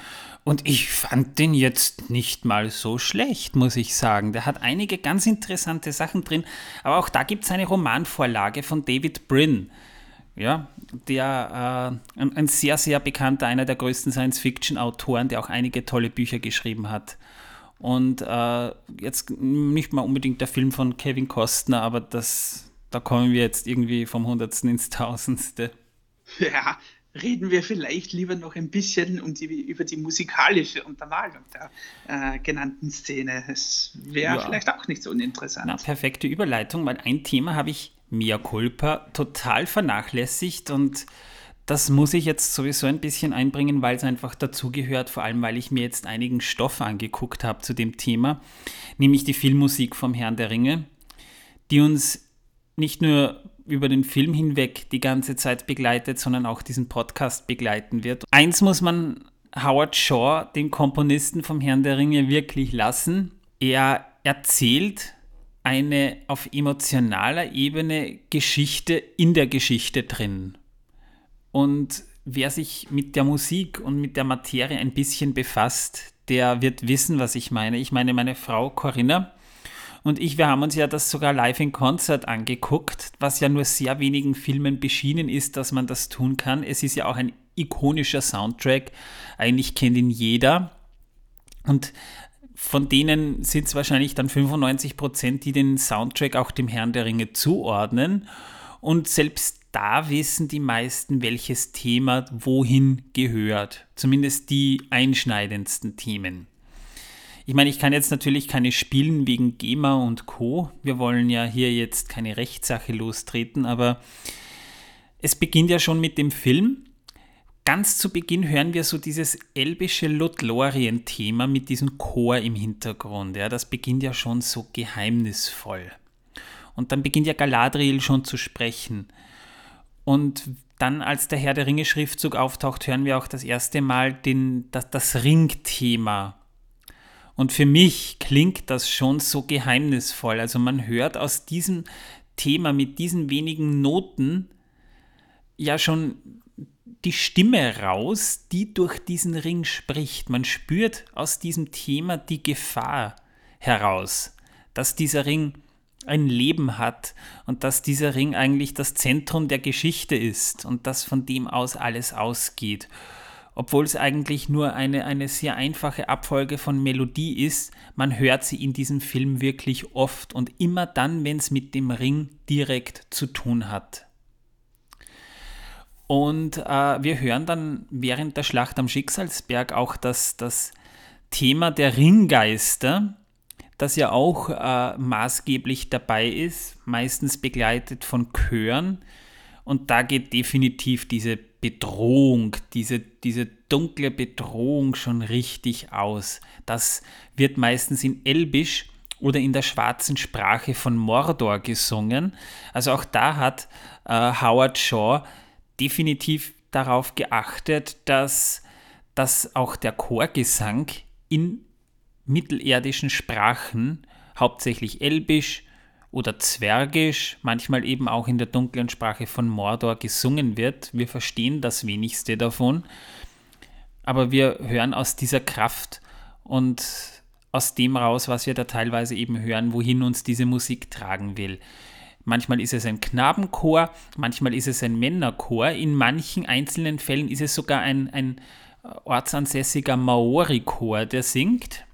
und ich fand den jetzt nicht mal so schlecht, muss ich sagen. Der hat einige ganz interessante Sachen drin, aber auch da gibt es eine Romanvorlage von David Brin. Ja, der äh, ein, sehr, sehr bekannter, einer der größten Science-Fiction-Autoren, der auch einige tolle Bücher geschrieben hat. Und äh, jetzt nicht mal unbedingt der Film von Kevin Costner, aber das, da kommen wir jetzt irgendwie vom Hundertsten ins Tausendste. (laughs) Ja, reden wir vielleicht lieber noch ein bisschen um die, über die musikalische Untermalung der äh, genannten Szene. Es wäre ja. vielleicht auch nicht so uninteressant. Na, perfekte Überleitung, weil ein Thema habe ich Mia Culpa total vernachlässigt und das muss ich jetzt sowieso ein bisschen einbringen, weil es einfach dazugehört, vor allem weil ich mir jetzt einigen Stoff angeguckt habe zu dem Thema, nämlich die Filmmusik vom Herrn der Ringe, die uns nicht nur über den Film hinweg die ganze Zeit begleitet, sondern auch diesen Podcast begleiten wird. Eins muss man Howard Shaw, den Komponisten vom Herrn der Ringe, wirklich lassen. Er erzählt eine auf emotionaler Ebene Geschichte in der Geschichte drin. Und wer sich mit der Musik und mit der Materie ein bisschen befasst, der wird wissen, was ich meine. Ich meine, meine Frau Corinna und ich, wir haben uns ja das sogar live in Konzert angeguckt, was ja nur sehr wenigen Filmen beschienen ist, dass man das tun kann. Es ist ja auch ein ikonischer Soundtrack. Eigentlich kennt ihn jeder. Und von denen sind es wahrscheinlich dann 95 Prozent, die den Soundtrack auch dem Herrn der Ringe zuordnen. Und selbst da wissen die meisten, welches Thema wohin gehört. Zumindest die einschneidendsten Themen. Ich meine, ich kann jetzt natürlich keine spielen wegen GEMA und Co. Wir wollen ja hier jetzt keine Rechtssache lostreten, aber es beginnt ja schon mit dem Film. Ganz zu Beginn hören wir so dieses elbische Lothlorien-Thema mit diesem Chor im Hintergrund. Ja, das beginnt ja schon so geheimnisvoll. Und dann beginnt ja Galadriel schon zu sprechen. Und dann, als der Herr der Ringe-Schriftzug auftaucht, hören wir auch das erste Mal den, das, das Ringthema und für mich klingt das schon so geheimnisvoll. Also man hört aus diesem Thema mit diesen wenigen Noten ja schon die Stimme raus, die durch diesen Ring spricht. Man spürt aus diesem Thema die Gefahr heraus, dass dieser Ring ein Leben hat und dass dieser Ring eigentlich das Zentrum der Geschichte ist und dass von dem aus alles ausgeht obwohl es eigentlich nur eine, eine sehr einfache Abfolge von Melodie ist, man hört sie in diesem Film wirklich oft und immer dann, wenn es mit dem Ring direkt zu tun hat. Und äh, wir hören dann während der Schlacht am Schicksalsberg auch das, das Thema der Ringgeister, das ja auch äh, maßgeblich dabei ist, meistens begleitet von Chören. Und da geht definitiv diese Bedrohung, diese, diese dunkle Bedrohung schon richtig aus. Das wird meistens in Elbisch oder in der schwarzen Sprache von Mordor gesungen. Also auch da hat äh, Howard Shaw definitiv darauf geachtet, dass, dass auch der Chorgesang in mittelerdischen Sprachen, hauptsächlich Elbisch, oder Zwergisch, manchmal eben auch in der dunklen Sprache von Mordor gesungen wird. Wir verstehen das wenigste davon, aber wir hören aus dieser Kraft und aus dem raus, was wir da teilweise eben hören, wohin uns diese Musik tragen will. Manchmal ist es ein Knabenchor, manchmal ist es ein Männerchor, in manchen einzelnen Fällen ist es sogar ein, ein ortsansässiger Maori-Chor, der singt.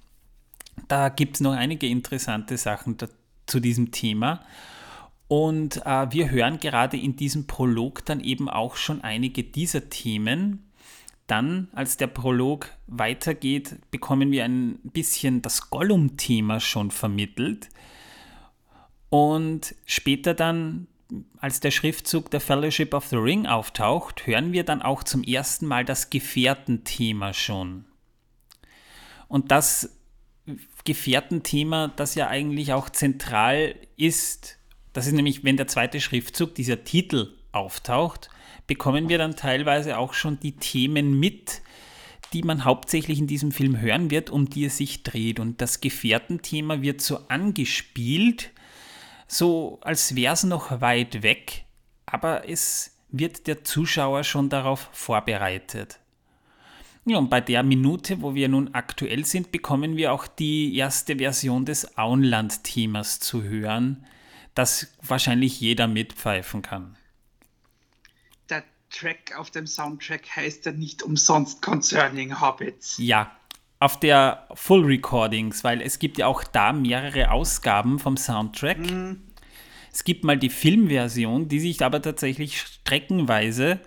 Da gibt es noch einige interessante Sachen dazu zu diesem Thema. Und äh, wir hören gerade in diesem Prolog dann eben auch schon einige dieser Themen. Dann, als der Prolog weitergeht, bekommen wir ein bisschen das Gollum-Thema schon vermittelt. Und später dann, als der Schriftzug der Fellowship of the Ring auftaucht, hören wir dann auch zum ersten Mal das Gefährtenthema schon. Und das Gefährtenthema, das ja eigentlich auch zentral ist. Das ist nämlich, wenn der zweite Schriftzug, dieser Titel auftaucht, bekommen wir dann teilweise auch schon die Themen mit, die man hauptsächlich in diesem Film hören wird, um die es sich dreht. Und das Gefährtenthema wird so angespielt, so als wäre es noch weit weg, aber es wird der Zuschauer schon darauf vorbereitet. Ja, und bei der Minute, wo wir nun aktuell sind, bekommen wir auch die erste Version des Auenland-Themas zu hören, das wahrscheinlich jeder mitpfeifen kann. Der Track auf dem Soundtrack heißt ja nicht umsonst Concerning Hobbits. Ja, auf der Full Recordings, weil es gibt ja auch da mehrere Ausgaben vom Soundtrack. Mhm. Es gibt mal die Filmversion, die sich aber tatsächlich streckenweise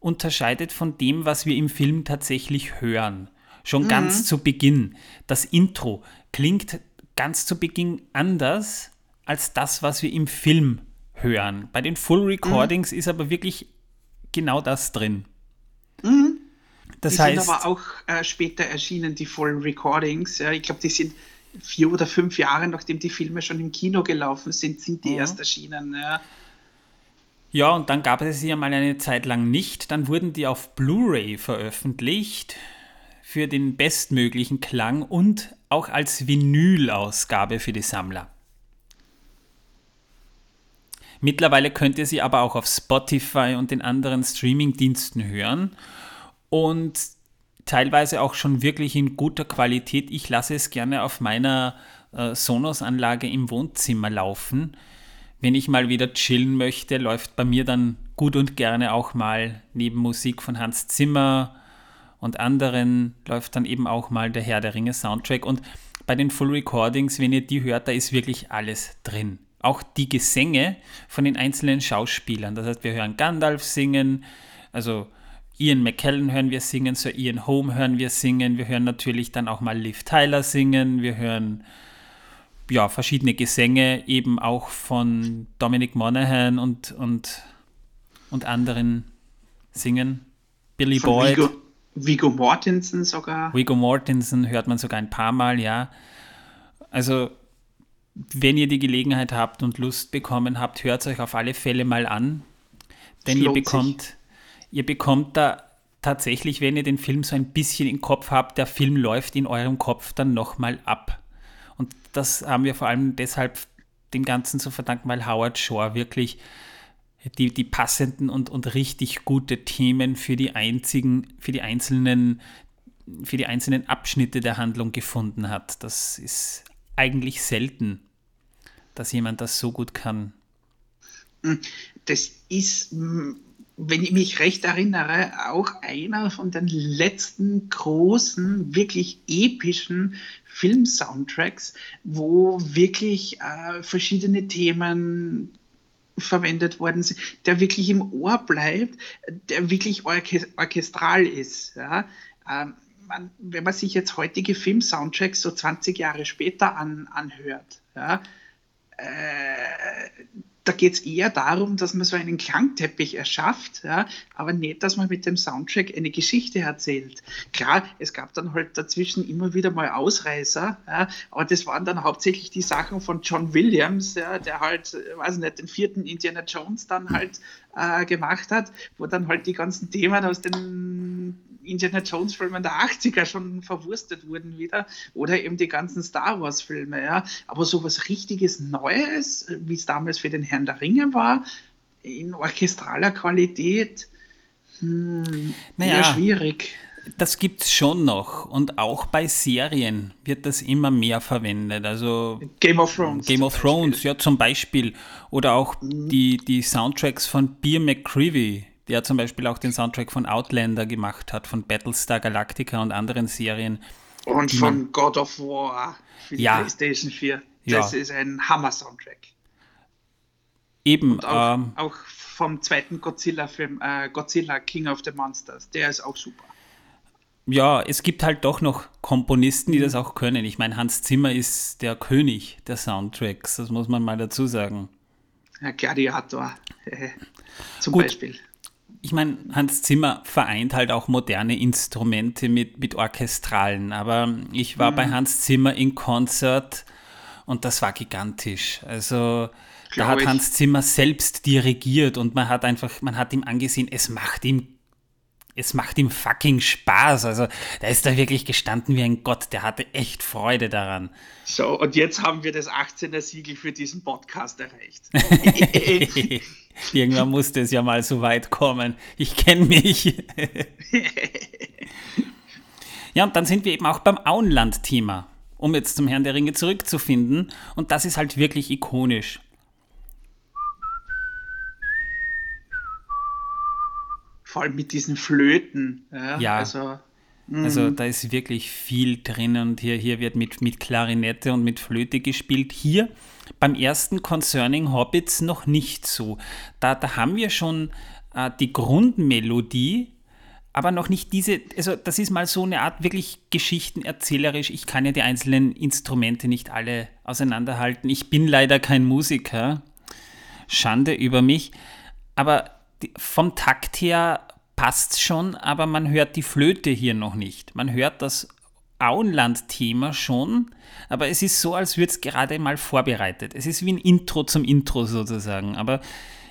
unterscheidet von dem, was wir im Film tatsächlich hören. Schon mhm. ganz zu Beginn. Das Intro klingt ganz zu Beginn anders als das, was wir im Film hören. Bei den Full Recordings mhm. ist aber wirklich genau das drin. Mhm. Das die heißt, sind aber auch äh, später erschienen, die Full Recordings. Ja, ich glaube, die sind vier oder fünf Jahre, nachdem die Filme schon im Kino gelaufen sind, sind die mhm. erst erschienen. Ja. Ja, und dann gab es sie ja mal eine Zeit lang nicht. Dann wurden die auf Blu-ray veröffentlicht für den bestmöglichen Klang und auch als Vinyl-Ausgabe für die Sammler. Mittlerweile könnt ihr sie aber auch auf Spotify und den anderen Streaming-Diensten hören und teilweise auch schon wirklich in guter Qualität. Ich lasse es gerne auf meiner äh, Sonos-Anlage im Wohnzimmer laufen wenn ich mal wieder chillen möchte, läuft bei mir dann gut und gerne auch mal neben Musik von Hans Zimmer und anderen läuft dann eben auch mal der Herr der Ringe Soundtrack. Und bei den Full Recordings, wenn ihr die hört, da ist wirklich alles drin. Auch die Gesänge von den einzelnen Schauspielern. Das heißt, wir hören Gandalf singen, also Ian McKellen hören wir singen, Sir Ian Holm hören wir singen, wir hören natürlich dann auch mal Liv Tyler singen, wir hören ja, verschiedene Gesänge, eben auch von Dominic Monaghan und, und, und anderen singen. Billy von Boyd. Vigo, Vigo Mortensen sogar. Vigo Mortensen hört man sogar ein paar Mal, ja. Also, wenn ihr die Gelegenheit habt und Lust bekommen habt, hört es euch auf alle Fälle mal an. Denn ihr bekommt, sich. ihr bekommt da tatsächlich, wenn ihr den Film so ein bisschen im Kopf habt, der Film läuft in eurem Kopf dann nochmal ab. Und das haben wir vor allem deshalb dem Ganzen zu verdanken, weil Howard Shore wirklich die, die passenden und, und richtig gute Themen für die einzigen, für die einzelnen, für die einzelnen Abschnitte der Handlung gefunden hat. Das ist eigentlich selten, dass jemand das so gut kann. Das ist wenn ich mich recht erinnere, auch einer von den letzten großen, wirklich epischen Film-Soundtracks, wo wirklich äh, verschiedene Themen verwendet worden sind, der wirklich im Ohr bleibt, der wirklich orchestral ist. Ja? Ähm, man, wenn man sich jetzt heutige Film-Soundtracks so 20 Jahre später an, anhört, ja, äh, da geht es eher darum, dass man so einen Klangteppich erschafft, ja, aber nicht, dass man mit dem Soundtrack eine Geschichte erzählt. Klar, es gab dann halt dazwischen immer wieder mal Ausreißer, ja, aber das waren dann hauptsächlich die Sachen von John Williams, ja, der halt, weiß nicht, den vierten Indiana Jones dann halt äh, gemacht hat, wo dann halt die ganzen Themen aus den Indiana Jones Filmen der 80er schon verwurstet wurden wieder oder eben die ganzen Star Wars Filme, ja. Aber so was richtiges Neues, wie es damals für den Herrn der Ringe war, in orchestraler Qualität, hm, naja, schwierig. Das gibt es schon noch und auch bei Serien wird das immer mehr verwendet. Also Game of Thrones. Game of Thrones, ja zum Beispiel. Oder auch mhm. die, die Soundtracks von Beer McCreevy, der zum Beispiel auch den Soundtrack von Outlander gemacht hat, von Battlestar Galactica und anderen Serien. Und von God of War für die ja, PlayStation 4. Das ja. ist ein Hammer-Soundtrack. Eben. Und auch, ähm, auch vom zweiten Godzilla-Film, äh, Godzilla King of the Monsters, der ist auch super. Ja, es gibt halt doch noch Komponisten, die das auch können. Ich meine, Hans Zimmer ist der König der Soundtracks, das muss man mal dazu sagen. Gladiator, (laughs) zum Gut. Beispiel ich meine, Hans Zimmer vereint halt auch moderne Instrumente mit, mit Orchestralen, aber ich war mhm. bei Hans Zimmer in Konzert und das war gigantisch. Also da hat Hans Zimmer selbst dirigiert und man hat einfach, man hat ihm angesehen, es macht ihm es macht ihm fucking Spaß. Also, da ist er wirklich gestanden wie ein Gott. Der hatte echt Freude daran. So, und jetzt haben wir das 18er Siegel für diesen Podcast erreicht. (laughs) (laughs) Irgendwann musste es ja mal so weit kommen. Ich kenne mich. (laughs) ja, und dann sind wir eben auch beim Auenland-Thema, um jetzt zum Herrn der Ringe zurückzufinden. Und das ist halt wirklich ikonisch. Vor allem mit diesen Flöten. Ja, ja. Also, also mhm. da ist wirklich viel drin und hier, hier wird mit, mit Klarinette und mit Flöte gespielt. Hier beim ersten Concerning Hobbits noch nicht so. Da, da haben wir schon äh, die Grundmelodie, aber noch nicht diese, also das ist mal so eine Art wirklich geschichtenerzählerisch. Ich kann ja die einzelnen Instrumente nicht alle auseinanderhalten. Ich bin leider kein Musiker. Schande über mich. Aber vom Takt her passt schon, aber man hört die Flöte hier noch nicht. Man hört das Auenland-Thema schon, aber es ist so, als würde es gerade mal vorbereitet. Es ist wie ein Intro zum Intro sozusagen, aber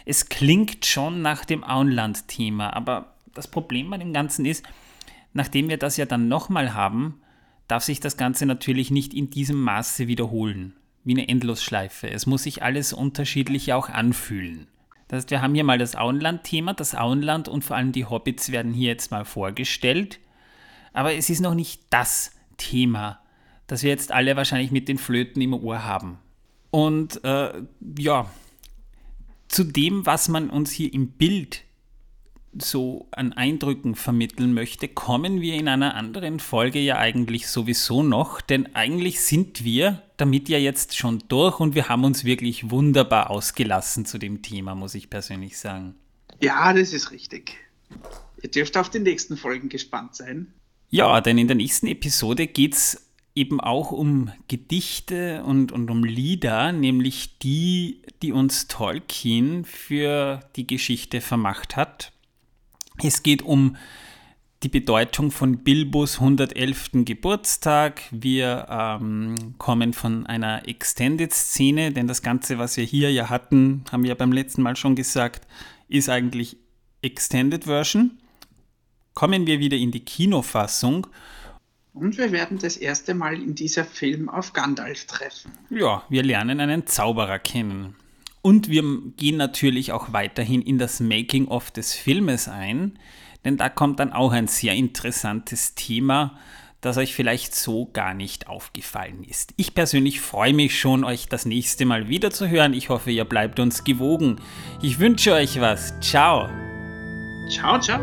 es klingt schon nach dem Auenland-Thema. Aber das Problem bei dem Ganzen ist, nachdem wir das ja dann nochmal haben, darf sich das Ganze natürlich nicht in diesem Maße wiederholen, wie eine Endlosschleife. Es muss sich alles unterschiedlich auch anfühlen. Das heißt, wir haben hier mal das Auenland-Thema, das Auenland und vor allem die Hobbits werden hier jetzt mal vorgestellt. Aber es ist noch nicht das Thema, das wir jetzt alle wahrscheinlich mit den Flöten im Ohr haben. Und äh, ja, zu dem, was man uns hier im Bild so an Eindrücken vermitteln möchte, kommen wir in einer anderen Folge ja eigentlich sowieso noch, denn eigentlich sind wir damit ja jetzt schon durch und wir haben uns wirklich wunderbar ausgelassen zu dem Thema, muss ich persönlich sagen. Ja, das ist richtig. Ihr dürft auf die nächsten Folgen gespannt sein. Ja, denn in der nächsten Episode geht es eben auch um Gedichte und, und um Lieder, nämlich die, die uns Tolkien für die Geschichte vermacht hat. Es geht um die Bedeutung von Bilbos 111. Geburtstag. Wir ähm, kommen von einer Extended-Szene, denn das Ganze, was wir hier ja hatten, haben wir ja beim letzten Mal schon gesagt, ist eigentlich Extended Version. Kommen wir wieder in die Kinofassung. Und wir werden das erste Mal in dieser Film auf Gandalf treffen. Ja, wir lernen einen Zauberer kennen. Und wir gehen natürlich auch weiterhin in das Making-of des Filmes ein, denn da kommt dann auch ein sehr interessantes Thema, das euch vielleicht so gar nicht aufgefallen ist. Ich persönlich freue mich schon, euch das nächste Mal wieder zu hören. Ich hoffe, ihr bleibt uns gewogen. Ich wünsche euch was. Ciao. Ciao, ciao.